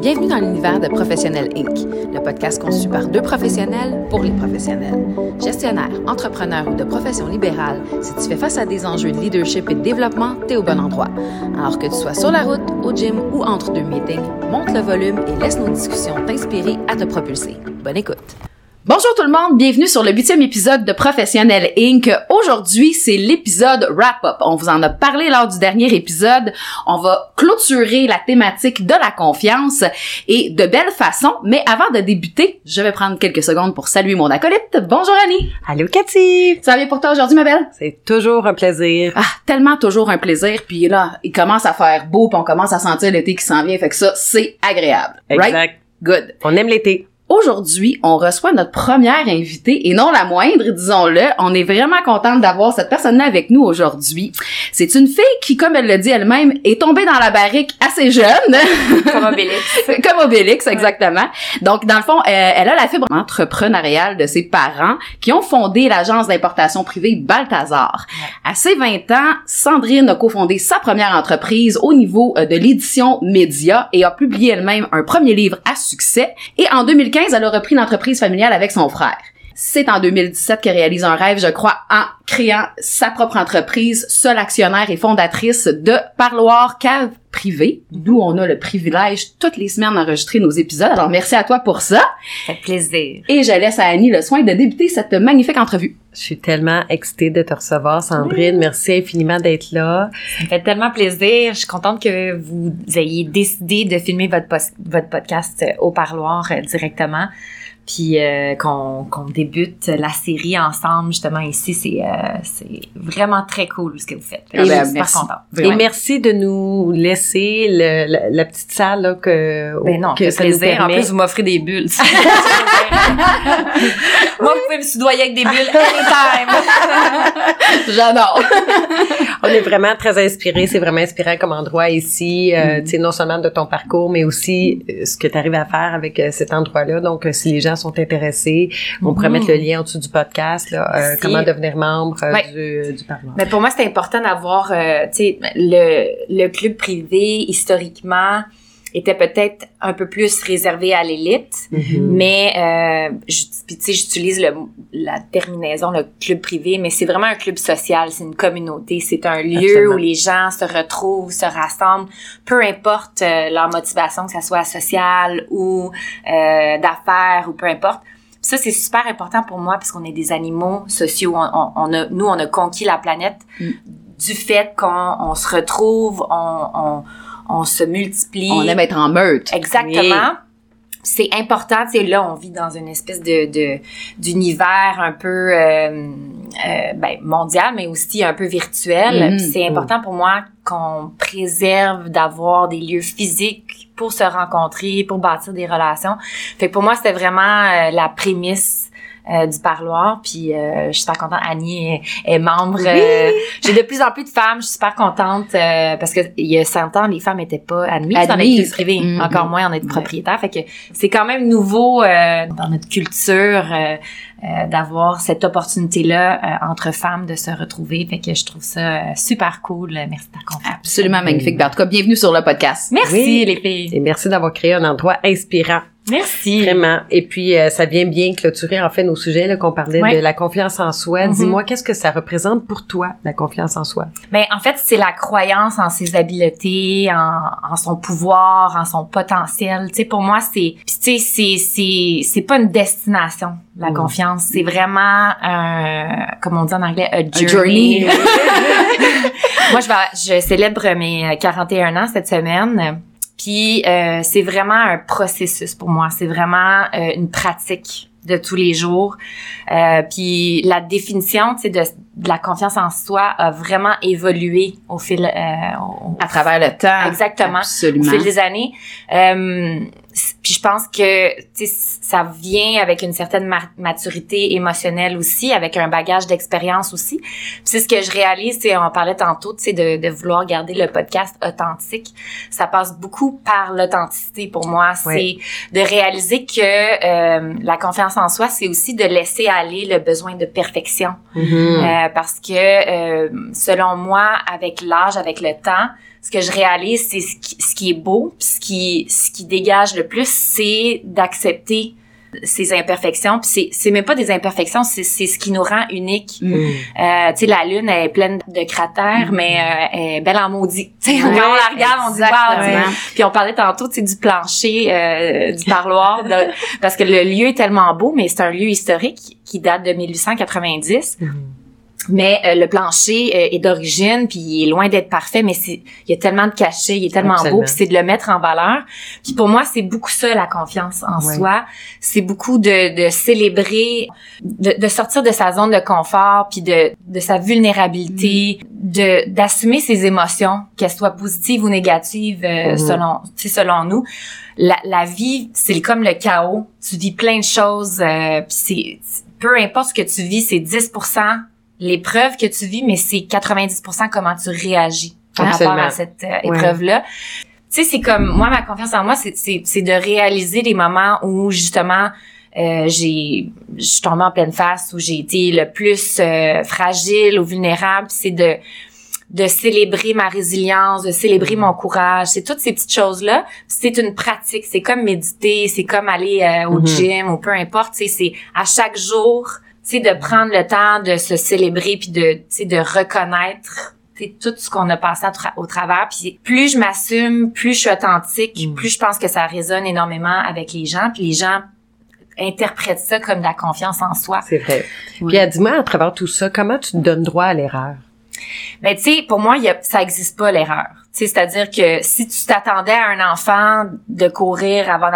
Bienvenue dans l'univers de Professionnel Inc., le podcast conçu par deux professionnels pour les professionnels. Gestionnaire, entrepreneur ou de profession libérale, si tu fais face à des enjeux de leadership et de développement, t'es au bon endroit. Alors que tu sois sur la route, au gym ou entre deux meetings, monte le volume et laisse nos discussions t'inspirer à te propulser. Bonne écoute! Bonjour tout le monde, bienvenue sur le huitième épisode de Professionnel Inc. Aujourd'hui, c'est l'épisode wrap-up. On vous en a parlé lors du dernier épisode. On va clôturer la thématique de la confiance et de belle façon. Mais avant de débuter, je vais prendre quelques secondes pour saluer mon acolyte. Bonjour Annie. Allô Cathy. Ça va bien pour toi aujourd'hui, ma belle? C'est toujours un plaisir. Ah, tellement toujours un plaisir. Puis là, il commence à faire beau, puis on commence à sentir l'été qui s'en vient. Fait que ça, c'est agréable. Exact. Right? Good. On aime l'été. Aujourd'hui, on reçoit notre première invitée et non la moindre, disons-le. On est vraiment contente d'avoir cette personne-là avec nous aujourd'hui. C'est une fille qui, comme elle le dit elle-même, est tombée dans la barrique assez jeune. Comme Obélix. comme Obélix, exactement. Donc, dans le fond, euh, elle a la fibre entrepreneuriale de ses parents qui ont fondé l'agence d'importation privée Balthazar. À ses 20 ans, Sandrine a cofondé sa première entreprise au niveau euh, de l'édition média et a publié elle-même un premier livre à succès. Et en 2015, elle a repris l'entreprise familiale avec son frère. C'est en 2017 qu'elle réalise un rêve, je crois, en créant sa propre entreprise, seule actionnaire et fondatrice de Parloir Cave Privé, d'où on a le privilège toutes les semaines d'enregistrer nos épisodes. Alors merci à toi pour ça. Ça fait plaisir. Et je laisse à Annie le soin de débuter cette magnifique entrevue. Je suis tellement excitée de te recevoir, Sandrine. Merci infiniment d'être là. Ça me fait tellement plaisir. Je suis contente que vous ayez décidé de filmer votre, votre podcast euh, au parloir euh, directement. Puis euh, qu'on qu'on débute la série ensemble justement ici, c'est euh, c'est vraiment très cool ce que vous faites. Ah je ben, suis super merci. contente. Et merci de nous laisser le- la, la petite salle là, que, Ben non, que ça nous plaisir. En permet. plus, vous m'offrez des bulles. Moi, vous pouvez me soudoyer avec des bulles anytime. J'adore. On est vraiment très inspirés. C'est vraiment inspirant comme endroit ici. Euh, Tu sais, non seulement de ton parcours, mais aussi euh, ce que tu arrives à faire avec euh, cet endroit-là. Donc, euh, si les gens sont intéressés, on pourrait mettre le lien au-dessous du podcast. Là, euh, comment devenir membre euh, Ouais. du, du Parlement. Mais pour moi, c'est important d'avoir, euh, tu sais, le, le club privé, historiquement, était peut-être un peu plus réservé à l'élite. Mhm. Mais, euh, tu sais, j'utilise le, la terminaison, le club privé, mais c'est vraiment un club social, c'est une communauté, c'est un lieu Absolument. où les gens se retrouvent, se rassemblent, peu importe euh, leur motivation, que ça soit sociale ou euh, d'affaires ou peu importe. Ça, c'est super important pour moi parce qu'on est des animaux sociaux. On, on- on a, nous, on a conquis la planète Mm. du fait qu'on on se retrouve, on, on, on se multiplie. On aime être en meute. Exactement. C'est important, tu sais, là, on vit dans une espèce de, de d'univers un peu euh, euh, ben, mondial, mais aussi un peu virtuel. Mhm. Puis c'est important pour moi qu'on préserve d'avoir des lieux physiques pour se rencontrer, pour bâtir des relations. Fait que pour moi, c'était vraiment euh, la prémisse euh, du parloir. Puis euh, je suis super contente. Annie est, est membre. euh, J'ai de plus en plus de femmes. Je suis super contente euh, parce que il y a 100 ans, les femmes n'étaient pas admises, dans les Admises. clubs privés. Mhm. Encore moins en être propriétaire. Fait que c'est quand même nouveau euh, dans notre culture euh, euh, d'avoir cette opportunité-là euh, entre femmes de se retrouver. Fait que je trouve ça euh, super cool. Merci de ta confiance. Absolument magnifique. Ben, en tout cas, bienvenue sur le podcast. Merci Oui. les filles. Et merci d'avoir créé un endroit inspirant. Merci. Vraiment. Et puis, euh, ça vient bien clôturer, en fait, nos sujets, là, qu'on parlait Ouais. de la confiance en soi. Mhm. Dis-moi, qu'est-ce que ça représente pour toi, la confiance en soi? Ben, en fait, c'est la croyance en ses habiletés, en, en son pouvoir, en son potentiel. Tu sais, pour moi, c'est, tu sais, c'est, c'est, c'est pas une destination, la Mm. confiance. C'est vraiment un, comme on dit en anglais, a journey. journey. moi, je vais, je célèbre mes 41 ans cette semaine. Puis euh, c'est vraiment un processus pour moi. C'est vraiment euh, une pratique de tous les jours. Euh, puis la définition, tu sais, de, de la confiance en soi a vraiment évolué au fil, euh, au, À travers le temps. Exactement. Absolument. au fil des années. Euh, puis je pense que ça vient avec une certaine ma- maturité émotionnelle aussi, avec un bagage d'expérience aussi. C'est ce que je réalise, c'est on parlait tantôt, tu sais, de, de vouloir garder le podcast authentique. Ça passe beaucoup par l'authenticité pour moi. Oui. C'est de réaliser que euh, la confiance en soi, c'est aussi de laisser aller le besoin de perfection. Mhm. Euh, euh, parce que euh, selon moi, avec l'âge, avec le temps, ce que je réalise, c'est ce qui, ce qui est beau, puis ce qui, ce qui dégage le plus, c'est d'accepter ces imperfections. Puis c'est, c'est même pas des imperfections, c'est, c'est ce qui nous rend unique. Mm. Euh, tu sais, la lune elle est pleine de cratères, mais euh, elle est belle en maudit. Quand on la regarde, on dit wow. Puis on parlait tantôt, tu sais, du plancher, euh, du parloir, de- parce que le lieu est tellement beau, mais c'est un lieu historique qui date de 1890. Mais euh, le plancher euh, est d'origine, puis il est loin d'être parfait, mais c'est il y a tellement de cachets, il est tellement Absolument. beau, puis c'est de le mettre en valeur. Puis pour moi, c'est beaucoup ça la confiance en Ouais. soi. C'est beaucoup de, de célébrer, de, de sortir de sa zone de confort, puis de, de sa vulnérabilité, de d'assumer ses émotions, qu'elles soient positives ou négatives euh, Mhm. selon selon nous. La, la vie, c'est comme le chaos. Tu vis plein de choses, euh, puis c'est peu importe ce que tu vis, c'est 10% l'épreuve que tu vis, mais c'est 90% comment tu réagis par Absolument. rapport à cette euh, épreuve-là. Tu sais, c'est comme, moi, ma confiance en moi, c'est, c'est, c'est de réaliser les moments où, justement, euh, j'ai, je suis tombée en pleine face, où j'ai été le plus euh, fragile ou vulnérable, c'est de, de célébrer ma résilience, de célébrer mon courage, c'est toutes ces petites choses-là. C'est une pratique, c'est comme méditer, c'est comme aller euh, au Mhm. gym ou peu importe, tu sais, c'est à chaque jour, sais, de prendre le temps de se célébrer puis de, tu sais, de reconnaître tout ce qu'on a passé tra- au travers. Puis plus je m'assume, plus je suis authentique, Mm. plus je pense que ça résonne énormément avec les gens. Puis les gens interprètent ça comme de la confiance en soi. C'est vrai. Ouais. Puis, dis-moi, à travers tout ça, comment tu te donnes droit à l'erreur? Ben tu sais, pour moi, il y a, ça existe pas l'erreur. C'est-à-dire que si tu t'attendais à un enfant de courir avant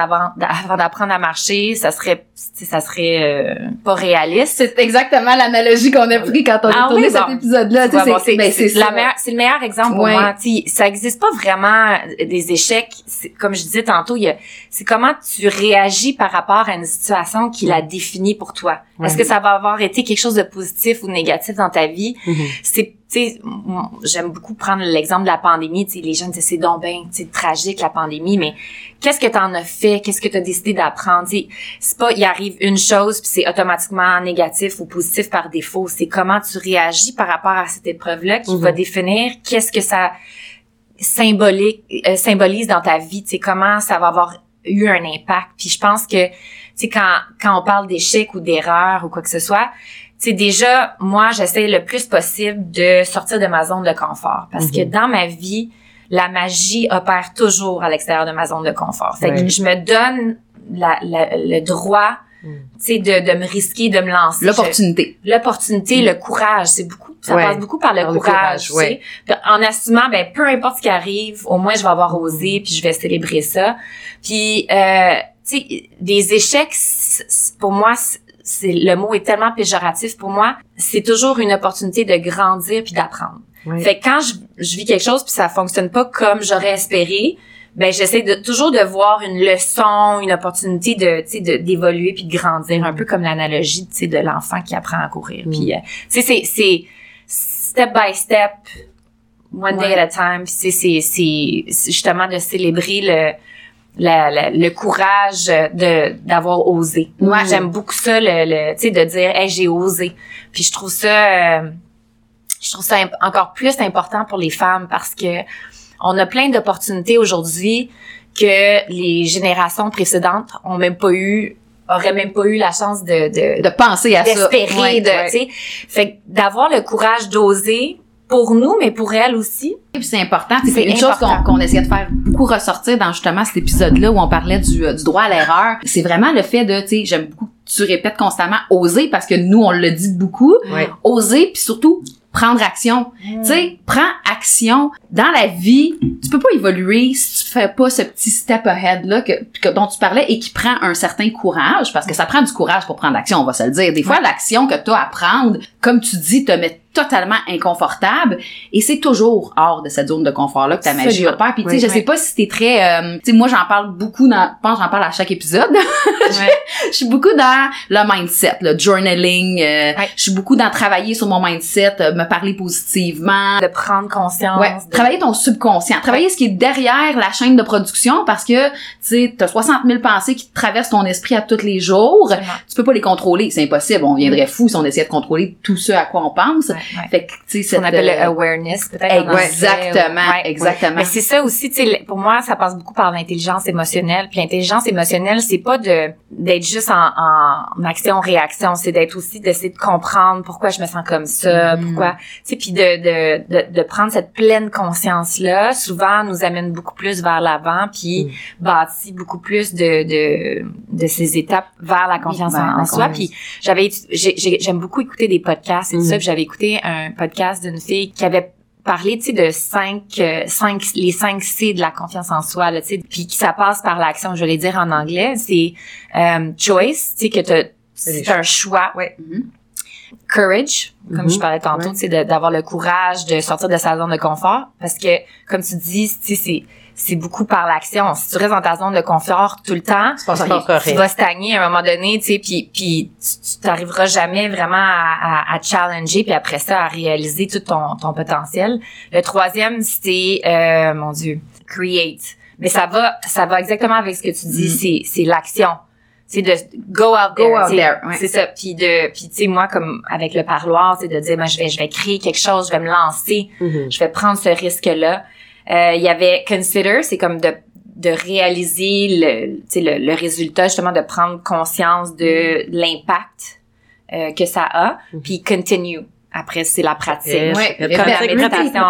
d'apprendre à marcher, ça serait, ça serait euh, pas réaliste. C'est exactement l'analogie qu'on a pris quand on a tourné oui, cet bon. épisode-là. Bon, c'est ben, c'est c'est c'est le meilleur exemple pour moi. Sais, ça existe pas vraiment euh, des échecs. C'est- Comme je disais tantôt, c'est comment tu réagis par rapport à une situation qui la définit pour toi. Est-ce que ça va avoir été quelque chose de positif ou de négatif dans ta vie? c'est tu sais j'aime beaucoup prendre l'exemple de la pandémie. Tu sais les gens disent c'est donc ben sais tragique la pandémie mais qu'est-ce que t'en as fait? Qu'est-ce que t'as décidé d'apprendre? Tu sais c'est pas il arrive une chose puis c'est automatiquement négatif ou positif par défaut. C'est comment tu réagis par rapport à cette épreuve là qui Mhm. va définir qu'est-ce que ça symbolique euh, symbolise dans ta vie. Tu sais comment ça va avoir eu un impact. Puis je pense que tu sais quand quand on parle d'échec ou d'erreur ou quoi que ce soit c'est déjà moi j'essaie le plus possible de sortir de ma zone de confort parce que dans ma vie la magie opère toujours à l'extérieur de ma zone de confort. Fait que je me donne la, la- le droit Mm. tu sais de, de me risquer, de me lancer. L'opportunité. L'opportunité, le courage, c'est beaucoup ça Ouais. passe beaucoup par le Par le courage, courage, ouais. Puis En assumant ben peu importe ce qui arrive, au moins je vais avoir osé puis je vais célébrer ça. Puis euh, tu sais des échecs pour moi c'est le mot est tellement péjoratif pour moi, c'est toujours une opportunité de grandir puis d'apprendre. Fait que quand je, je vis quelque chose puis ça fonctionne pas comme j'aurais espéré, ben j'essaie de toujours de voir une leçon, une opportunité de tu sais d'évoluer puis de grandir un peu comme l'analogie tu sais de l'enfant qui apprend à courir. Mm. Puis euh, tu sais c'est c'est step by step one day at a time puis c'est c'est c'est c'est justement de célébrer le la- la- le courage de d'avoir osé. Ouais. J'aime beaucoup ça le, le tu sais de dire hey j'ai osé. Puis je trouve ça euh, je trouve ça encore plus important pour les femmes parce que on a plein d'opportunités aujourd'hui que les générations précédentes ont même pas eu auraient même pas eu la chance de de, De penser à ça. d'espérer Ouais. de fait que d'avoir le courage d'oser pour nous mais pour elles aussi Puis c'est important. C'est C'est une chose qu'on qu'on essayait de faire beaucoup ressortir dans justement cet épisode-là où on parlait du, euh, du droit à l'erreur. C'est vraiment le fait de, tu sais, j'aime beaucoup, que tu répètes constamment oser parce que nous, on le dit beaucoup. Ouais. Oser, puis surtout prendre action. Tu sais, prends action. Dans la vie, tu peux pas évoluer si tu fais pas ce petit step ahead là que, que- dont tu parlais et qui prend un certain courage parce que ça prend du courage pour prendre action, on va se le dire. Des fois, l'action que tu as à prendre, comme tu dis, te met totalement inconfortable et c'est toujours hors de cette zone de confort là que ta magie opère. Puis tu sais, Oui, je sais oui. pas si t'es très euh, tu sais moi j'en parle beaucoup dans je pense j'en parle à chaque épisode. Je suis beaucoup dans le mindset, le journaling, euh, je suis beaucoup dans travailler sur mon mindset, euh, me parler positivement, de prendre conscience Ouais, de- travailler ton subconscient, travailler ce qui est derrière la chaîne de production parce que tu sais t'as 60 000 pensées qui traversent ton esprit à tous les jours. Tu peux pas les contrôler, c'est impossible. On viendrait fou si on essayait de contrôler tout ce à quoi on pense. Ouais. Fait que, tu sais, Ce qu'on appelle le euh, awareness, peut-être. en Exactement, ouais. exactement. Mais c'est ça aussi, tu sais, pour moi, ça passe beaucoup par l'intelligence émotionnelle. Puis l'intelligence émotionnelle, c'est pas de d'être juste en, en action-réaction, c'est d'être aussi d'essayer de comprendre pourquoi je me sens comme ça, Mm. pourquoi, tu sais, puis de, de, de, de prendre cette pleine conscience-là, souvent nous amène beaucoup plus vers l'avant, puis Mm. bâtit beaucoup plus de, de, de ces étapes vers la confiance vers en, la en soi. Puis j'avais j'aime beaucoup écouter des podcasts et tout Mhm. ça, puis j'avais écouté un podcast d'une fille qui avait parlé, tu sais, de cinq, euh, cinq, les cinq C de la confiance en soi, là, tu sais, puis qui ça passe par l'action. Je vais les dire en anglais, c'est euh, choice, tu sais, que c'est un choix. Ouais. Mhm. Courage, comme je parlais tantôt, Ouais. tu sais, de- d'avoir le courage de sortir de sa zone de confort, parce que, comme tu dis, tu sais, c'est c'est beaucoup par l'action. Si tu restes dans ta zone de confort tout le temps, tu vas stagner à un moment donné, tu sais, puis puis tu t'arriveras jamais vraiment à, à, à challenger, puis après ça à réaliser tout ton ton potentiel. Le troisième, c'est euh, mon Dieu, create. Mais ça va ça va exactement avec ce que tu dis, Mm. c'est c'est l'action. C'est de go out Go there. out there, ouais. C'est ça. Puis de puis tu sais moi comme avec le parloir, c'est de dire moi je vais je vais créer quelque chose, je vais me lancer Mhm. je vais prendre ce risque-là. Euh, Il y avait consider, c'est comme de de réaliser le, tu sais, le, le résultat, justement de prendre conscience de l'impact euh, que ça a, Mhm. puis continue. Après, c'est la pratique. Ouais, Comme la méditation,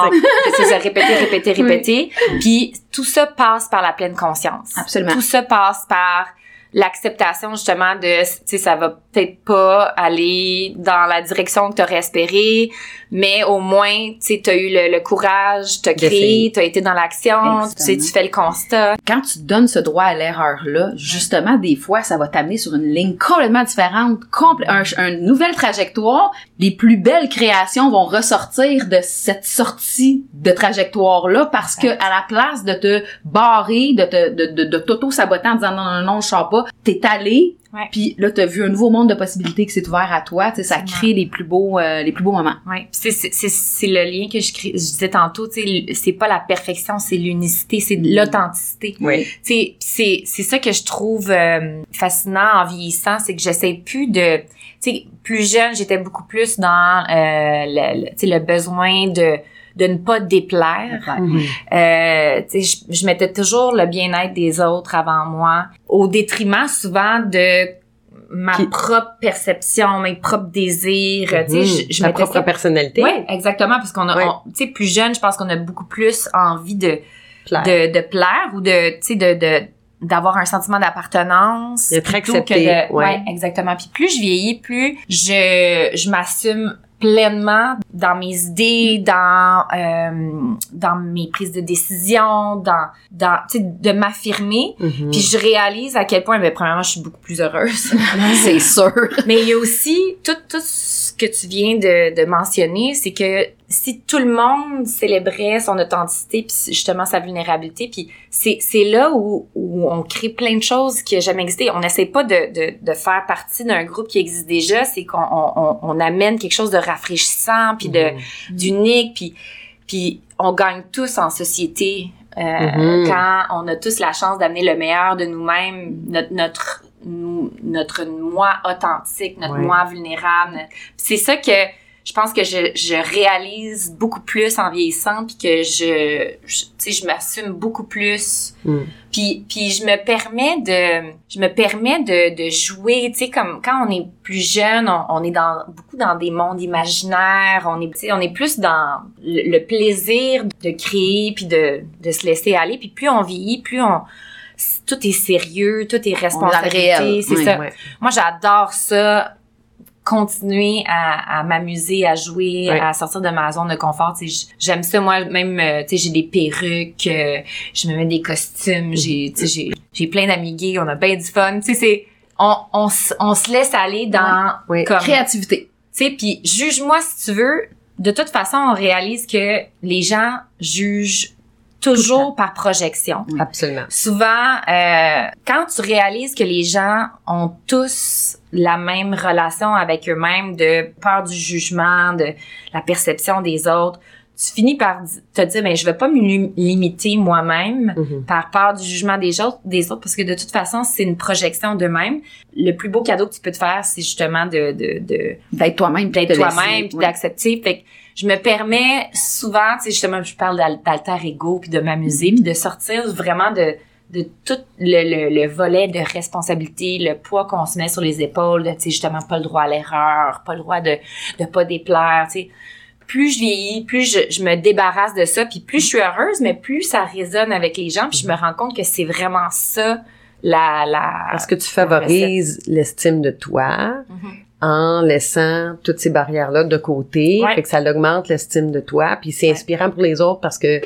c'est ça, répéter, répéter, répéter. Puis tout ça passe par la pleine conscience. Absolument. Tout ça passe par l'acceptation justement de, tu sais, ça va peut-être pas aller dans la direction que tu aurais espéré, mais au moins, tu sais, t'as eu le, le courage, t'as créé, t'as été dans l'action, tu sais, tu fais le constat. quand tu donnes ce droit à l'erreur-là, justement, des fois, ça va t'amener sur une ligne complètement différente, compl- un, un- une nouvelle trajectoire. Les plus belles créations vont ressortir de cette sortie de trajectoire-là parce que à la place de te barrer, de te, de, de, de t'auto-saboter en disant non, non, non, je sors pas, t'es allé, Ouais. puis là, t'as vu un nouveau monde de possibilités qui s'est ouvert à toi, tu sais, ça crée les plus beaux, euh, les plus beaux moments. Ouais, c'est c'est c'est le lien que je crée, je disais tantôt, tu sais, c'est pas la perfection, c'est l'unicité, c'est l'authenticité. Oui. Tu sais, c'est c'est ça que je trouve euh, fascinant en vieillissant, c'est que j'essaie plus de tu sais plus jeune, j'étais beaucoup plus dans euh, le, le- tu sais le besoin de de ne pas déplaire. Tu sais, je, je mettais toujours le bien-être des autres avant moi, au détriment souvent de ma Qui- propre perception, mes propres désirs. Tu sais, Mhm. je, je mettais propre ça personnalité. oui, exactement, parce qu'on a, tu sais, plus jeune, je pense qu'on a beaucoup plus envie de, Plaire. de, de plaire ou de, tu sais, de, de, d'avoir un sentiment d'appartenance. D'être accepté, que de- ouais. ouais, exactement. Puis plus je vieillis, plus je, je m'assume pleinement dans mes idées, dans euh, dans mes prises de décision, dans dans tu sais de m'affirmer. Mhm. Puis je réalise à quel point, ben premièrement, je suis beaucoup plus heureuse. C'est sûr. Mais il y a aussi tout, tout ce que tu viens de, de mentionner, c'est que si tout le monde célébrait son authenticité puis justement sa vulnérabilité, puis c'est c'est là où, où on crée plein de choses qui n'a jamais existé. On n'essaie pas de, de, de faire partie d'un groupe qui existe déjà, c'est qu'on on, on, amène quelque chose de rafraîchissant puis de Mhm. d'unique puis puis on gagne tous en société euh, Mhm. quand on a tous la chance d'amener le meilleur de nous-mêmes, notre notre notre moi authentique, notre Ouais. moi vulnérable. C'est ça que je pense que je, je réalise beaucoup plus en vieillissant puis que je, je tu sais je m'assume beaucoup plus. Mm. puis puis je me permets de je me permets de, de jouer tu sais comme quand on est plus jeune on, on est dans beaucoup dans des mondes imaginaires on est tu sais on est plus dans le, le plaisir de créer puis de de se laisser aller. Puis plus on vieillit plus on tout est sérieux tout est responsabilité c'est Oui, ça. moi j'adore ça continuer à, à m'amuser, à jouer, à sortir de ma zone de confort. J'aime ça, moi, même, euh, tu sais, j'ai des perruques, euh, je me mets des costumes, j'ai, tu sais, j'ai, j'ai plein d'amis gays, on a bien du fun. Tu sais, c'est, on, on, on se laisse aller dans, Oui. comme, Créativité. tu sais, puis juge-moi si tu veux. De toute façon, on réalise que les gens jugent toujours par projection. Absolument. Souvent, euh, quand tu réalises que les gens ont tous la même relation avec eux-mêmes, de peur du jugement, de la perception des autres, tu finis par te dire, mais ben, je vais pas me limiter moi-même Mhm. par peur du jugement des autres, des autres, parce que de toute façon, c'est une projection d'eux-mêmes. Le plus beau cadeau que tu peux te faire, c'est justement de, de, de D'être toi-même. d'être toi-même puis d'accepter. Fait que je me permets souvent, tu sais, justement, je parle d'al- d'alter ego puis de m'amuser puis de sortir vraiment de de tout le, le, le volet de responsabilité, le poids qu'on se met sur les épaules, de, tu sais, justement, pas le droit à l'erreur, pas le droit de, de pas déplaire, tu sais. Plus je vieillis, plus je, je me débarrasse de ça, puis plus je suis heureuse, mais plus ça résonne avec les gens, puis je me rends compte que c'est vraiment ça, la... la Parce que tu favorises l'estime de toi Mhm. En laissant toutes ces barrières-là de côté. Ouais. Fait que ça augmente l'estime de toi. Puis c'est Ouais. inspirant pour les autres parce que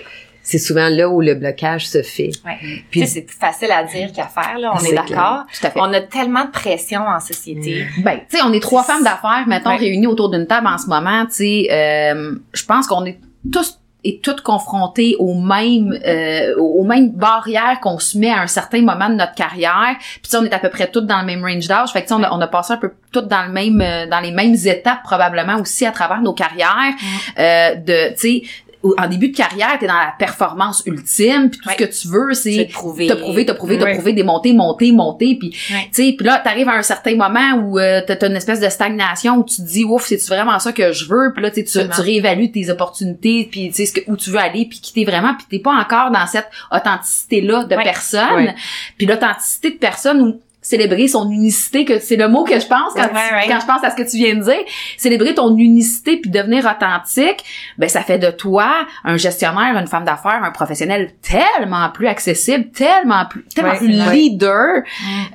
c'est souvent là où le blocage se fait. Ouais. Puis- tu sais, c'est plus facile à dire qu'à faire, là, on est d'accord. On a tellement de pression en société. Ben, tu sais, on est trois femmes d'affaires, mettons, Ouais. réunies autour d'une table en ce moment, tu sais, euh, je pense qu'on est tous et toutes confrontés aux mêmes euh, aux mêmes barrières qu'on se met à un certain moment de notre carrière. Puis on est à peu près toutes dans le même range d'âge. Fait que tu sais, on a, on a passé un peu toutes dans le même euh, dans les mêmes étapes probablement aussi à travers nos carrières. Euh, de tu sais en début de carrière, t'es dans la performance ultime, puis tout Ouais. ce que tu veux, C'est c'est de prouver. te prouver, te prouver, te prouver, démonter, monter, monter, puis Ouais. tu sais, puis là, t'arrives à un certain moment où euh, t'as une espèce de stagnation où tu te dis, ouf, c'est-tu vraiment ça que je veux? Puis là, tu tu, tu réévalues tes opportunités, puis tu sais, où tu veux aller, puis qui t'es vraiment, puis t'es pas encore dans cette authenticité-là de Ouais. personne. Puis l'authenticité de personne où célébrer son unicité, que c'est le mot que je pense quand, Ouais, tu- ouais. quand je pense à ce que tu viens de dire. Célébrer ton unicité puis devenir authentique, ben ça fait de toi un gestionnaire, une femme d'affaires, un professionnel tellement plus accessible, tellement plus, tellement Ouais, plus leader.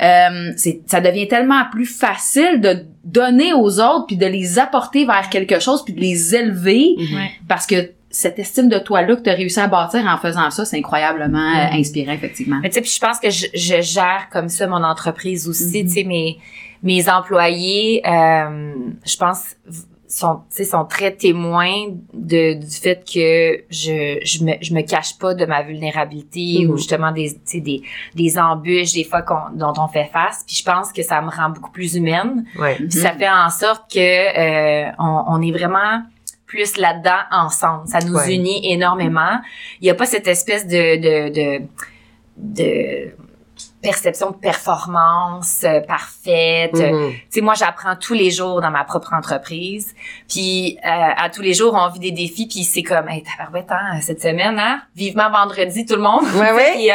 Euh, c'est, ça devient tellement plus facile de donner aux autres puis de les apporter vers quelque chose puis de les élever Ouais. parce que cette estime de toi là que tu as réussi à bâtir en faisant ça, c'est incroyablement euh, inspirant effectivement. Mais tu sais, puis je pense que je, je gère comme ça mon entreprise aussi. Mhm. Tu sais, mes mes employés, euh, je pense sont tu sais sont très témoins de du fait que je je me je me cache pas de ma vulnérabilité Mhm. ou justement des tu sais des des embûches des fois qu'on dont on fait face. Puis je pense que ça me rend beaucoup plus humaine. Ouais. Puis ça fait en sorte que euh, on, on est vraiment plus là-dedans ensemble. Ça nous Ouais. unit énormément. Il n'y a pas cette espèce de de, de, de perception de performance euh, parfaite. Mhm. Tu sais, moi, j'apprends tous les jours dans ma propre entreprise. Puis, euh, à tous les jours, on vit des défis. Puis, c'est comme, hey, tabarouette, hein, cette semaine, hein? Vivement vendredi, tout le monde. Ouais, ouais. Puis, euh,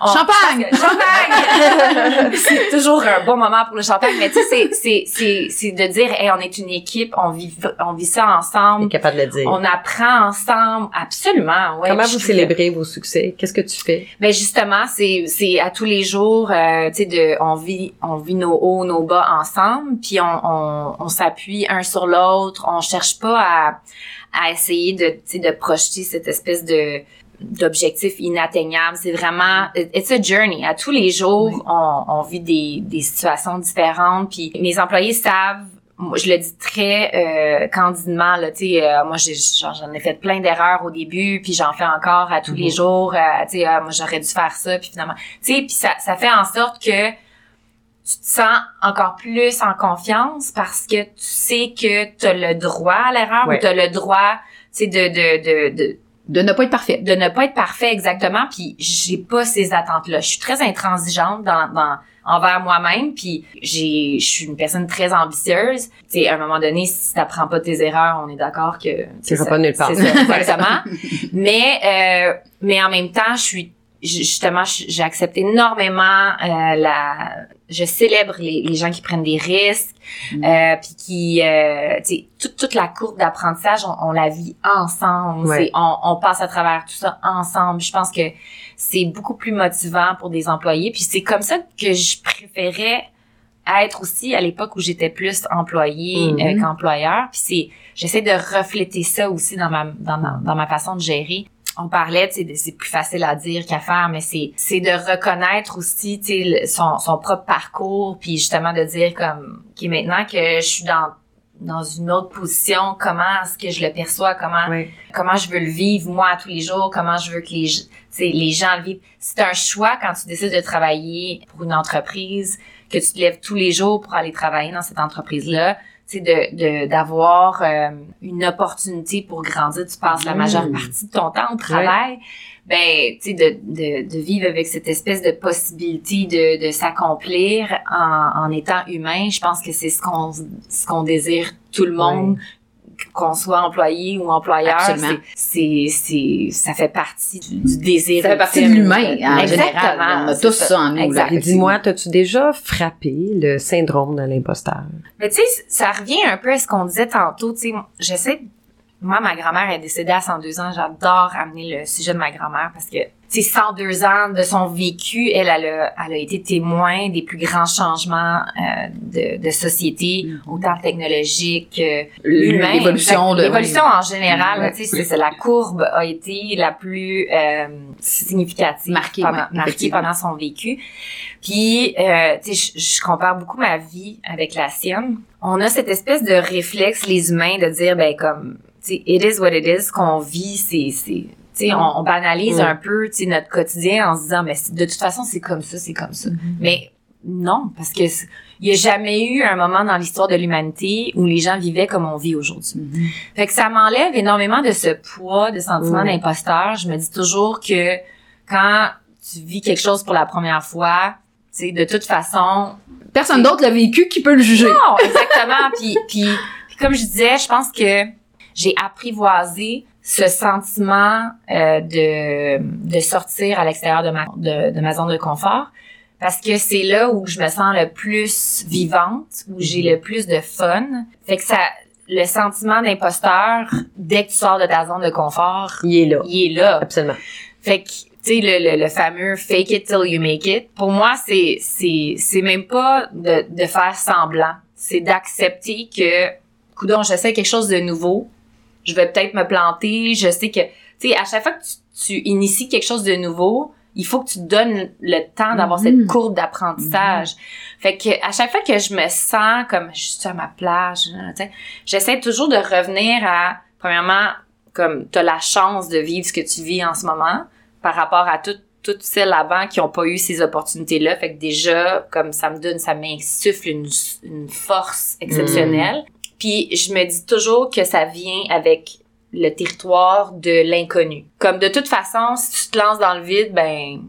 on- Champagne! que- Champagne! c'est toujours un bon moment pour le champagne. Mais tu sais, c'est, c'est, c'est, de dire, hey, on est une équipe, on vit, on vit ça ensemble. capable de le dire. On apprend ensemble. Absolument, ouais. Comment vous célébrez vos succès? Qu'est-ce que tu fais? ben justement, c'est c'est à tous les jours, euh, tu sais, de on vit on vit nos hauts, nos bas ensemble, puis on on, on s'appuie un sur l'autre. On cherche pas à à essayer de tu sais de projeter cette espèce de d'objectif inatteignable. C'est vraiment it's a journey. À tous les jours, Oui. on on vit des des situations différentes. Puis mes employés savent moi, je le dis très euh, candidement là, tu sais, euh, moi j'ai genre, j'en ai fait plein d'erreurs au début, puis j'en fais encore à tous les Mhm. jours. euh, tu sais, ah, moi j'aurais dû faire ça, puis finalement, tu sais, puis ça, ça fait en sorte que tu te sens encore plus en confiance parce que tu sais que tu as le droit à l'erreur Ouais. ou tu as le droit, tu sais, de, de, de, de De ne pas être parfait. de ne pas être parfait exactement. Puis j'ai pas ces attentes là je suis très intransigeante dans, dans envers moi-même. Puis j'ai je suis une personne très ambitieuse. Tu sais à un moment donné si t'apprends pas tes erreurs on est d'accord que Tu ça- pas nulle part. c'est ça, exactement. Mais euh, mais en même temps je suis justement j'accepte énormément euh, la je célèbre les, les gens qui prennent des risques Mm. euh, puis qui euh, tu sais toute, toute la courbe d'apprentissage on, on la vit ensemble Ouais. On, on passe à travers tout ça ensemble je pense que c'est beaucoup plus motivant pour des employés puis c'est comme ça que je préférais être aussi à l'époque où j'étais plus employée euh, qu'employeur puis c'est j'essaie de refléter ça aussi dans ma dans, ma- dans ma façon de gérer on parlait, c'est plus facile à dire qu'à faire, mais c'est c'est de reconnaître aussi, son, son propre parcours, puis justement de dire comme, qui maintenant que je suis dans dans une autre position, comment est-ce que je le perçois, comment comment je veux le vivre moi à tous les jours, comment je veux que les les gens le vivent? C'est un choix quand tu décides de travailler pour une entreprise, que tu te lèves tous les jours pour aller travailler dans cette entreprise là. C'est de de- d'avoir euh, une opportunité pour grandir. Tu passes la majeure Mm. partie de ton temps au travail. Ben, tu sais, de, de, de vivre avec cette espèce de possibilité de, de s'accomplir en, en étant humain, je pense que c'est ce qu'on ce qu'on désire tout le monde, qu'on soit employé ou employeur. C'est, c'est, c'est, ça fait partie du, du désir. Ça fait partie de l'humain, en Exactement, général. On a tous ça en nous. Et dis-moi, t'as-tu déjà frappé le syndrome de l'imposteur? Mais tu sais, ça revient un peu à ce qu'on disait tantôt. Tu sais, j'essaie. Moi, ma grand-mère est décédée à 102 ans. J'adore amener le sujet de ma grand-mère parce que, sais, 102 ans de son vécu, elle, elle a, elle a été témoin des plus grands changements euh, de, de société, autant technologiques, euh, humains. L'évolution de... L'évolution en général, là, tu sais, c'est- c'est la courbe a été la plus euh, significative Marquée, pendant, marquée pendant son vécu. Puis, euh, tu sais, je, je compare beaucoup ma vie avec la sienne. On a cette espèce de réflexe, les humains, de dire, ben comme, tu sais, it is what it is, ce qu'on vit, c'est, c'est, tu sais, on, on banalise Mm. un peu, tu sais, notre quotidien en se disant, mais de toute façon, c'est comme ça, c'est comme ça. Mais non, parce que il y a jamais eu un moment dans l'histoire de l'humanité où les gens vivaient comme on vit aujourd'hui. Mhm. Fait que ça m'enlève énormément de ce poids, de sentiment Mm. d'imposteur. Je me dis toujours que quand tu vis quelque chose pour la première fois, tu sais, de toute façon, Personne d'autre l'a vécu qui peut le juger. non, exactement. puis, puis, puis comme je disais, je pense que j'ai apprivoisé ce sentiment euh, de, de sortir à l'extérieur de ma, de, de ma zone de confort parce que c'est là où je me sens le plus vivante, où j'ai le plus de fun. Fait que ça, le sentiment d'imposteur, dès que tu sors de ta zone de confort, Il est là. il est là. Absolument. Fait que, tu sais, le, le, le fameux fake it till you make it, pour moi, c'est, c'est, c'est même pas de, de faire semblant. C'est d'accepter que, coudon, j'essaie quelque chose de nouveau. Je vais peut-être me planter. Je sais que, tu sais, à chaque fois que tu, tu inities quelque chose de nouveau, il faut que tu te donnes le temps d'avoir cette courbe d'apprentissage. Fait que à chaque fois que je me sens comme je suis à ma plage, j'essaie toujours de revenir à premièrement comme tu as la chance de vivre ce que tu vis en ce moment par rapport à tout- toutes celles avant qui ont pas eu ces opportunités-là. Fait que déjà, comme ça me donne, ça m'insuffle une, une force exceptionnelle. Puis je me dis toujours que ça vient avec le territoire de l'inconnu. Comme de toute façon, si tu te lances dans le vide, ben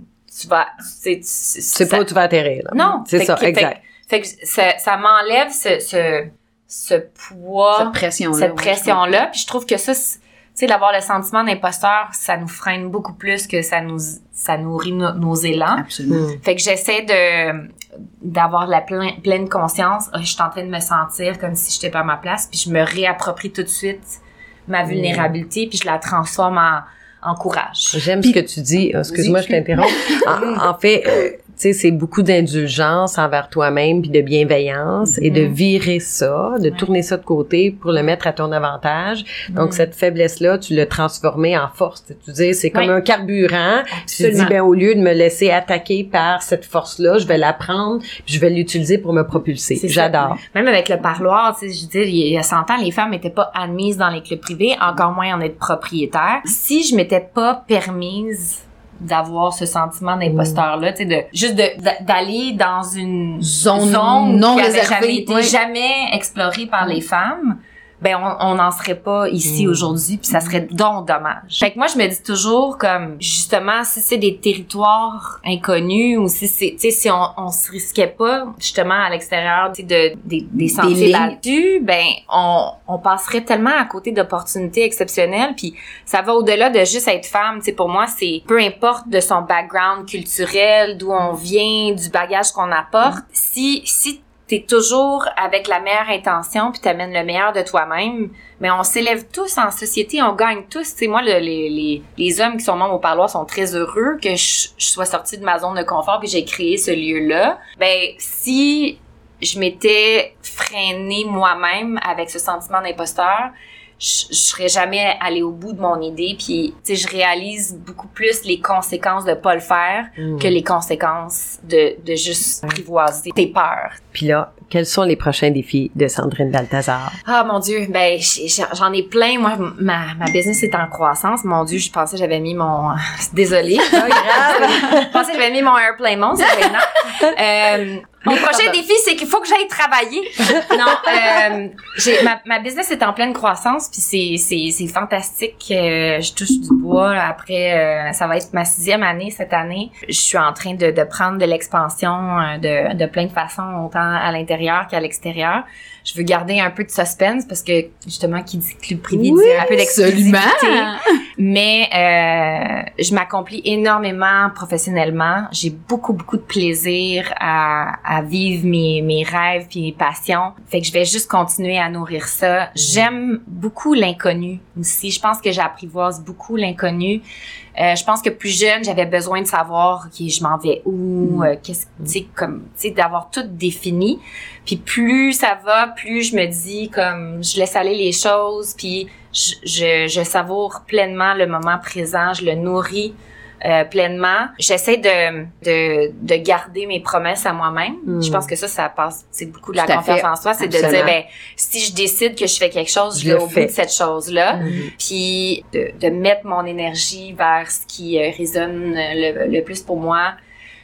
tu vas... C'est C'est pas où tu vas atterrir, là. Non. C'est ça, que- exact. Fait que ça, ça m'enlève ce, ce, ce poids Cette pression-là. cette pression-là. Puis je trouve que ça, sais, d'avoir le sentiment d'imposteur, ça nous freine beaucoup plus que ça nous, ça nourrit no- nos élans. Absolument. Mm. Fait que j'essaie de d'avoir la plein- pleine conscience. Ah, je suis en train de me sentir comme si j'étais pas à ma place, puis je me réapproprie tout de suite ma vulnérabilité, puis je la transforme en, en courage. J'aime ce que tu dis. Euh, Excuse-moi, je t'interromps. en, en fait, euh, c'est beaucoup d'indulgence envers toi-même puis de bienveillance et de Mhm. virer ça, de Ouais. tourner ça de côté pour le mettre à ton avantage. Donc, Mm. cette faiblesse-là, tu l'as transformée en force. Tu dis, c'est comme Oui. un carburant. Tu te dis, ben, au lieu de me laisser attaquer par cette force-là, je vais la prendre puis je vais l'utiliser pour me propulser. J'adore. Même avec le parloir, tu sais, je dis, il y a 100 ans, les femmes n'étaient pas admises dans les clubs privés, encore moins en être propriétaires. Si je m'étais pas permise d'avoir ce sentiment d'imposteur-là, tu sais, de, juste d'aller dans une Zone zone non qui réservée, jamais été jamais explorée par les femmes, ben on n'en serait pas ici Mm. aujourd'hui puis ça serait donc dommage. Fait que moi je me dis toujours comme justement si c'est des territoires inconnus ou si c'est tu sais si on on se risquait pas justement à l'extérieur tu sais, de des des sentiers battus, ben on on passerait tellement à côté d'opportunités exceptionnelles puis ça va au-delà de juste être femme, tu sais pour moi c'est peu importe de son background culturel, d'où on vient, du bagage qu'on apporte, si si toujours avec la meilleure intention puis t'amènes le meilleur de toi-même, mais on s'élève tous en société, on gagne tous. Tu moi, le- les, les, les hommes qui sont membres au parloir sont très heureux que je, je sois sortie de ma zone de confort puis j'ai créé ce lieu-là. Ben, si je m'étais freinée moi-même avec ce sentiment d'imposteur, je, je serais jamais allée au bout de mon idée puis tu sais je réalise beaucoup plus les conséquences de pas le faire Mm. que les conséquences de, de juste apprivoiser tes peurs. Puis là, quels sont les prochains défis de Sandrine Balthazar? Ah mon dieu, ben j'en ai plein. Moi, ma, ma business est en croissance. Mon dieu, je pensais que j'avais mis mon. Désolée. je pensais que j'avais mis mon airplane mode. Euh, Mon prochain défi, c'est qu'il faut que j'aille travailler. non, euh, j'ai, ma, ma business est en pleine croissance, puis c'est, c'est, c'est fantastique. Euh, je touche du bois. là. Après, euh, ça va être ma sixième année cette année. Je suis en train de, de prendre de l'expansion euh, de, de plein de façons, autant à l'intérieur qu'à l'extérieur. Je veux garder un peu de suspense parce que justement, qui dit club privé Oui, dit un peu d'exclusivité. absolument. Mais euh, je m'accomplis énormément professionnellement. J'ai beaucoup, beaucoup de plaisir à, à vivre mes, mes rêves puis mes passions. Fait que je vais juste continuer à nourrir ça. J'aime beaucoup l'inconnu aussi. Je pense que j'apprivoise beaucoup l'inconnu. Euh, je pense que plus jeune, j'avais besoin de savoir qui je m'en vais où, euh, qu'est-ce, tu sais, comme, tu sais, d'avoir tout défini. Puis plus ça va, plus je me dis comme, je laisse aller les choses, puis je, je, je savoure pleinement le moment présent, je le nourris euh, pleinement. J'essaie de, de, de garder mes promesses à moi-même. Mm. Je pense que ça, ça passe, c'est beaucoup de la confiance fait. en soi, c'est de dire, ben, si je décide que je fais quelque chose, je Je vais au bout de cette chose-là Mhm. puis de, de mettre mon énergie vers ce qui euh, résonne le, le plus pour moi.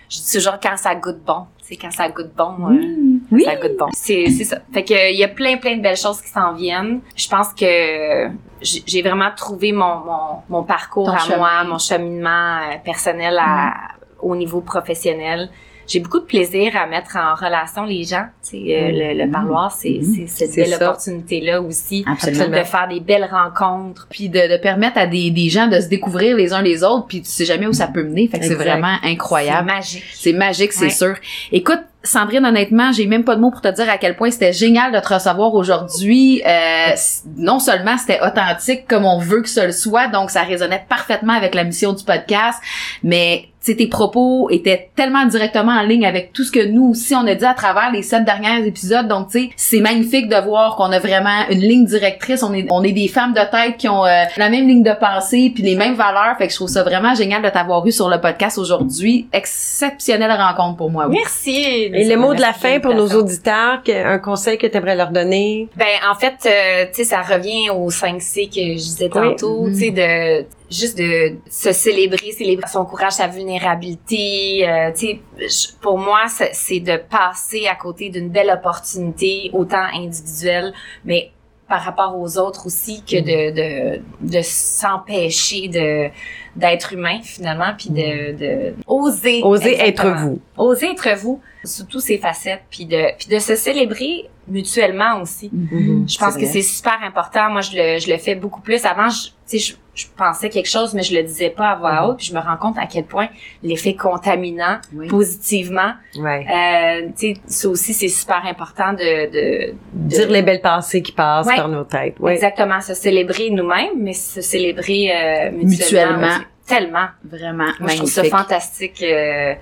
Je dis toujours quand ça goûte bon, sais quand ça goûte bon, euh, Oui. ça goûte bon. C'est c'est ça. Fait que il y a plein plein de belles choses qui s'en viennent. Je pense que j'ai vraiment trouvé mon mon, mon parcours Ton à chemin. moi, mon cheminement euh, personnel à, au niveau professionnel. J'ai beaucoup de plaisir à mettre en relation les gens. Tu sais, euh, le, le parloir, c'est c'est cette belle opportunité-là aussi. Absolument. De faire des belles rencontres. Puis de, de permettre à des, des gens de se découvrir les uns les autres, puis tu sais jamais où ça peut mener. Fait que c'est vraiment incroyable. C'est magique. C'est magique, c'est Ouais. sûr. Écoute, Sandrine, honnêtement, j'ai même pas de mots pour te dire à quel point c'était génial de te recevoir aujourd'hui. Euh, non seulement c'était authentique comme on veut que ce le soit, donc ça résonnait parfaitement avec la mission du podcast, mais tes propos étaient tellement directement en ligne avec tout ce que nous aussi on a dit à travers les sept derniers épisodes. Donc tu sais, c'est magnifique de voir qu'on a vraiment une ligne directrice. On est on est des femmes de tête qui ont euh, la même ligne de pensée puis les mêmes valeurs. Fait que je trouve ça vraiment génial de t'avoir eu sur le podcast aujourd'hui. Exceptionnelle rencontre pour moi. oui. Merci. Et le mot de la fin pour nos auditeurs, un conseil que tu aimerais leur donner? Ben en fait, euh, tu sais, ça revient au 5C que je disais Oui. tantôt, tu sais, de juste de se célébrer, célébrer son courage, sa vulnérabilité. euh, tu sais, pour moi, c'est de passer à côté d'une belle opportunité, autant individuelle, mais par rapport aux autres aussi, que de de, de s'empêcher de d'être humain finalement, puis de, de oser Osez être vous. oser être vous, sous toutes ces facettes, puis de puis de se célébrer mutuellement aussi. Mhm. Je pense que c'est super important. Moi, je le, je le fais beaucoup plus. Avant, je, tu sais, je, je pensais quelque chose, mais je le disais pas à voix haute. Puis je me rends compte à quel point l'effet contaminant, Oui. positivement, Ouais. euh, tu sais, ça aussi, c'est super important de... de, de- Dire les belles pensées qui passent Ouais. par nos têtes. Ouais. Exactement, se célébrer nous-mêmes, mais se célébrer euh, mutuellement. Mutuellement. Tellement. Vraiment Moi, je trouve ça fantastique euh,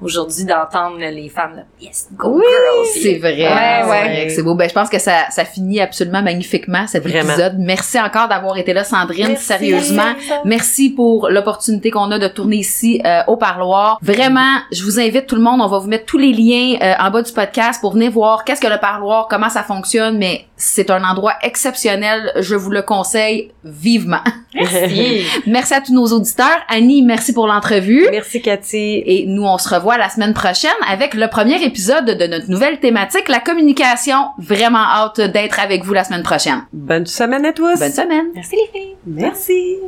aujourd'hui d'entendre là, les femmes, là, yes, go Oui, c'est vrai. Ouais, c'est ouais. vrai que C'est beau. Ben, je pense que ça, ça finit absolument magnifiquement cet Vraiment. épisode. Merci encore d'avoir été là, Sandrine. Merci. Sérieusement. Merci pour l'opportunité qu'on a de tourner ici euh, au parloir. Vraiment, je vous invite tout le monde. On va vous mettre tous les liens euh, en bas du podcast pour venir voir qu'est-ce que le parloir, comment ça fonctionne. Mais c'est un endroit exceptionnel. Je vous le conseille vivement. Merci. merci à tous nos auditeurs. Annie, merci pour l'entrevue. Merci, Cathy. Et nous, on se revoit la semaine prochaine avec le premier épisode de notre nouvelle thématique, la communication. Vraiment hâte d'être avec vous la semaine prochaine. Bonne semaine à tous. Bonne semaine! Merci les filles. Merci.